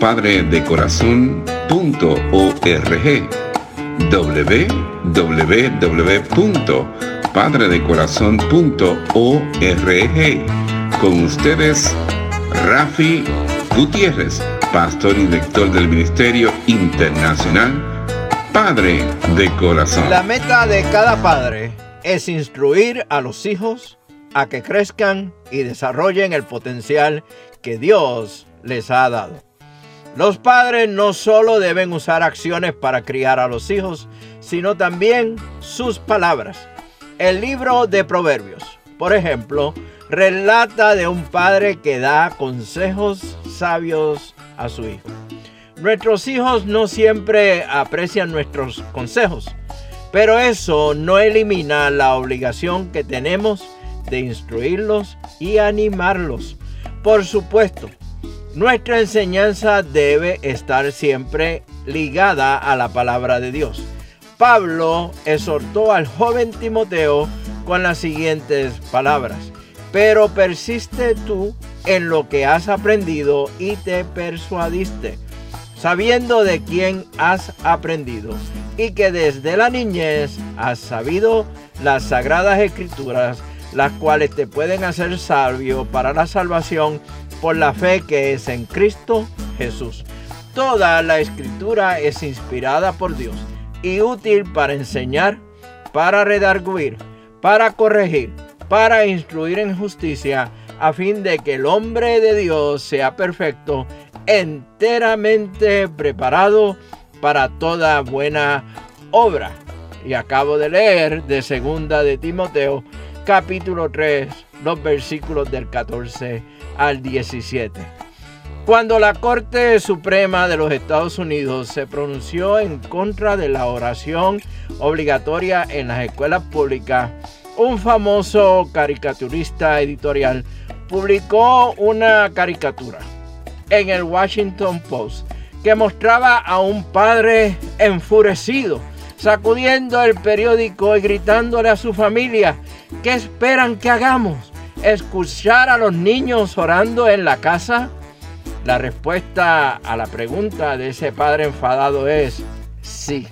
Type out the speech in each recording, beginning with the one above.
www.padredecorazon.org www.padredecorazon.org Con ustedes, Rafi Gutiérrez, pastor y director del Ministerio Internacional Padre de Corazón. La meta de cada padre es instruir a los hijos a que crezcan y desarrollen el potencial que Dios les ha dado. Los padres no solo deben usar acciones para criar a los hijos, sino también sus palabras. El libro de Proverbios, por ejemplo, relata de un padre que da consejos sabios a su hijo. Nuestros hijos no siempre aprecian nuestros consejos, pero eso no elimina la obligación que tenemos de instruirlos y animarlos. Por supuesto, nuestra enseñanza debe estar siempre ligada a la palabra de Dios. Pablo exhortó al joven Timoteo con las siguientes palabras. Pero persiste tú en lo que has aprendido y te persuadiste, sabiendo de quién has aprendido y que desde la niñez has sabido las sagradas escrituras las cuales te pueden hacer sabio para la salvación por la fe que es en Cristo Jesús. Toda la escritura es inspirada por Dios y útil para enseñar, para redarguir, para corregir, para instruir en justicia, a fin de que el hombre de Dios sea perfecto, enteramente preparado para toda buena obra. Y acabo de leer de segunda de Timoteo capítulo 3, los versículos del 14 al 17. Cuando la Corte Suprema de los Estados Unidos se pronunció en contra de la oración obligatoria en las escuelas públicas, un famoso caricaturista editorial publicó una caricatura en el Washington Post que mostraba a un padre enfurecido sacudiendo el periódico y gritándole a su familia, ¿qué esperan que hagamos? ¿Escuchar a los niños orando en la casa? La respuesta a la pregunta de ese padre enfadado es sí.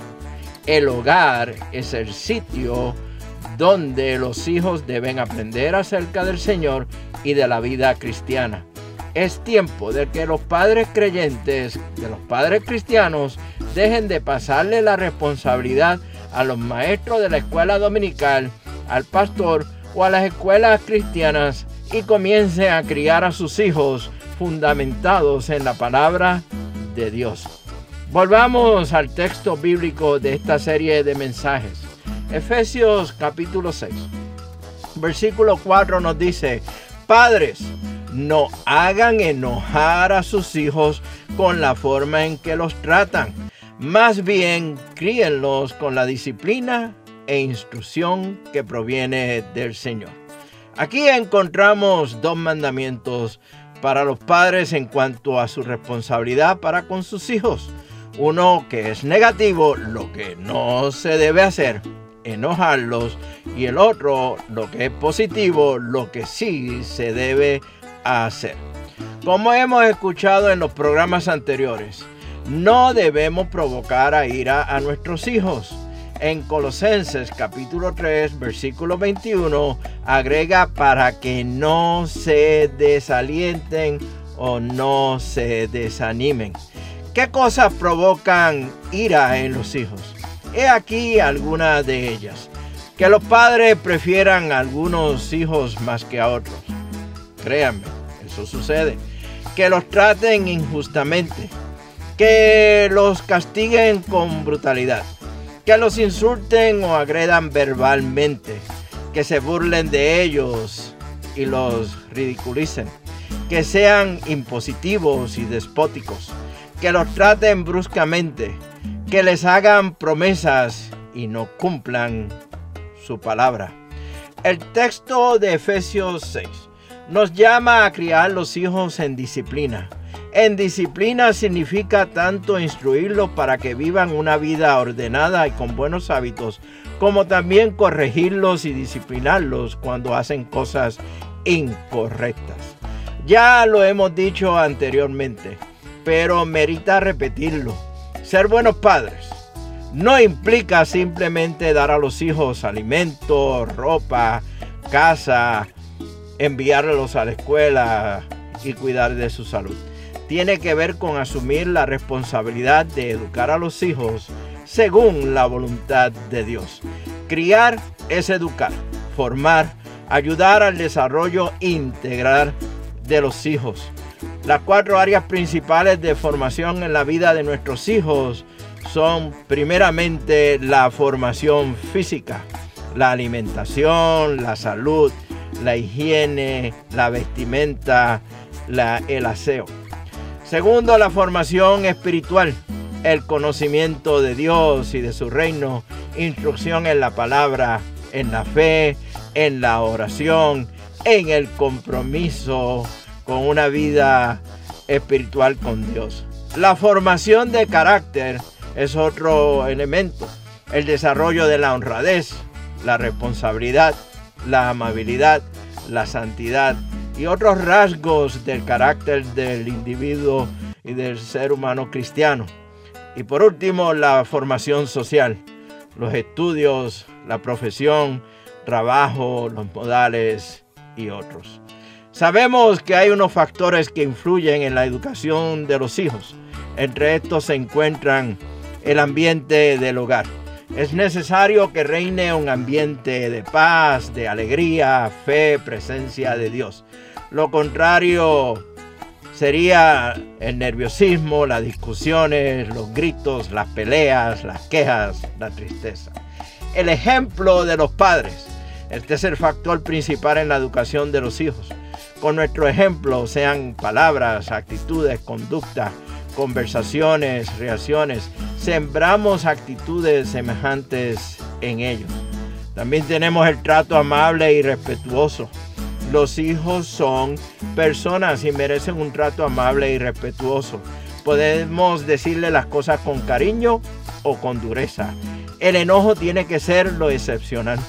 El hogar es el sitio donde los hijos deben aprender acerca del Señor y de la vida cristiana. Es tiempo de que los padres creyentes, de los padres cristianos, dejen de pasarle la responsabilidad a los maestros de la escuela dominical, al pastor o a las escuelas cristianas y comiencen a criar a sus hijos fundamentados en la palabra de Dios. Volvamos al texto bíblico de esta serie de mensajes. Efesios capítulo 6. Versículo 4 nos dice, Padres, no hagan enojar a sus hijos con la forma en que los tratan. Más bien, críenlos con la disciplina e instrucción que proviene del Señor. Aquí encontramos dos mandamientos para los padres en cuanto a su responsabilidad para con sus hijos. Uno que es negativo, lo que no se debe hacer, enojarlos. Y el otro, lo que es positivo, lo que sí se debe hacer. Como hemos escuchado en los programas anteriores, no debemos provocar a ira a nuestros hijos. En Colosenses capítulo 3 versículo 21 agrega para que no se desalienten o no se desanimen. ¿Qué cosas provocan ira en los hijos? He aquí algunas de ellas. Que los padres prefieran a algunos hijos más que a otros. Créanme, eso sucede. Que los traten injustamente. Que los castiguen con brutalidad. Que los insulten o agredan verbalmente. Que se burlen de ellos y los ridiculicen. Que sean impositivos y despóticos. Que los traten bruscamente. Que les hagan promesas y no cumplan su palabra. El texto de Efesios 6 nos llama a criar los hijos en disciplina. En disciplina significa tanto instruirlos para que vivan una vida ordenada y con buenos hábitos, como también corregirlos y disciplinarlos cuando hacen cosas incorrectas. Ya lo hemos dicho anteriormente, pero merita repetirlo. Ser buenos padres no implica simplemente dar a los hijos alimento, ropa, casa, enviarlos a la escuela y cuidar de su salud. Tiene que ver con asumir la responsabilidad de educar a los hijos según la voluntad de Dios. Criar es educar, formar, ayudar al desarrollo integral de los hijos. Las cuatro áreas principales de formación en la vida de nuestros hijos son primeramente la formación física, la alimentación, la salud, la higiene, la vestimenta, el aseo. Segundo, la formación espiritual, el conocimiento de Dios y de su reino, instrucción en la palabra, en la fe, en la oración, en el compromiso con una vida espiritual con Dios. La formación de carácter, es otro elemento. El desarrollo de la honradez, la responsabilidad, la amabilidad, la santidad y otros rasgos del carácter del individuo y del ser humano cristiano. Y por último, la formación social, los estudios, la profesión, trabajo, los modales y otros. Sabemos que hay unos factores que influyen en la educación de los hijos. Entre estos se encuentran el ambiente del hogar. Es necesario que reine un ambiente de paz, de alegría, fe, presencia de Dios. Lo contrario sería el nerviosismo, las discusiones, los gritos, las peleas, las quejas, la tristeza. El ejemplo de los padres. Este es el factor principal en la educación de los hijos. Con nuestro ejemplo, sean palabras, actitudes, conductas, conversaciones, reacciones, sembramos actitudes semejantes en ellos. También tenemos el trato amable y respetuoso. Los hijos son personas y merecen un trato amable y respetuoso. Podemos decirle las cosas con cariño o con dureza. El enojo tiene que ser lo excepcional.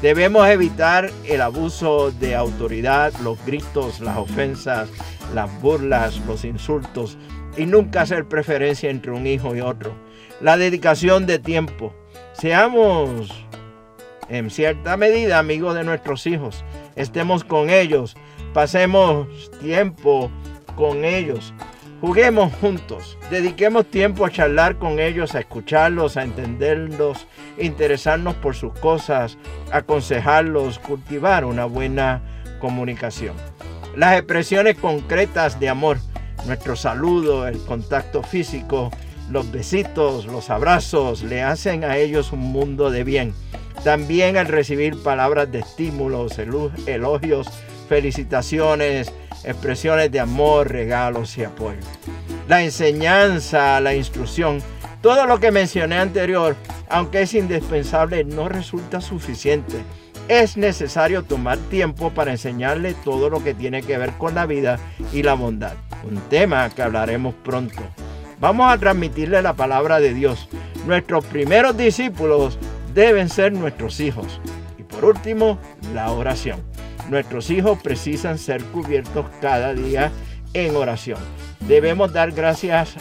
Debemos evitar el abuso de autoridad, los gritos, las ofensas, las burlas, los insultos y nunca hacer preferencia entre un hijo y otro. La dedicación de tiempo. Seamos en cierta medida amigos de nuestros hijos. Estemos con ellos. Pasemos tiempo con ellos. Juguemos juntos. Dediquemos tiempo a charlar con ellos, a escucharlos, a entenderlos, interesarnos por sus cosas, aconsejarlos, cultivar una buena comunicación. Las expresiones concretas de amor nuestro saludo, el contacto físico, los besitos, los abrazos, le hacen a ellos un mundo de bien. También al recibir palabras de estímulos, elogios, felicitaciones, expresiones de amor, regalos y apoyo. La enseñanza, la instrucción, todo lo que mencioné anterior, aunque es indispensable, no resulta suficiente es necesario tomar tiempo para enseñarle todo lo que tiene que ver con la vida y la bondad. Un tema que hablaremos pronto. Vamos a transmitirle la palabra de Dios. Nuestros primeros discípulos deben ser nuestros hijos. Y por último, la oración. Nuestros hijos precisan ser cubiertos cada día en oración. Debemos dar gracias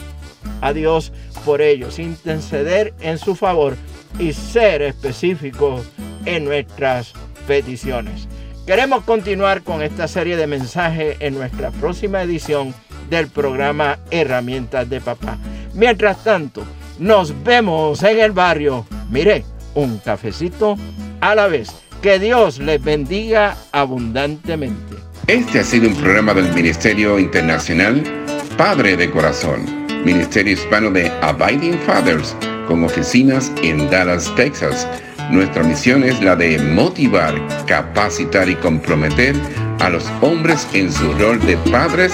a Dios por ellos, interceder en su favor y ser específicos en nuestras peticiones. Queremos continuar con esta serie de mensajes en nuestra próxima edición del programa Herramientas de Papá. Mientras tanto, nos vemos en el barrio. Mire, un cafecito a la vez. Que Dios les bendiga abundantemente. Este ha sido un programa del Ministerio Internacional Padre de Corazón, Ministerio Hispano de Abiding Fathers, con oficinas en Dallas, Texas. Nuestra misión es la de motivar, capacitar y comprometer a los hombres en su rol de padres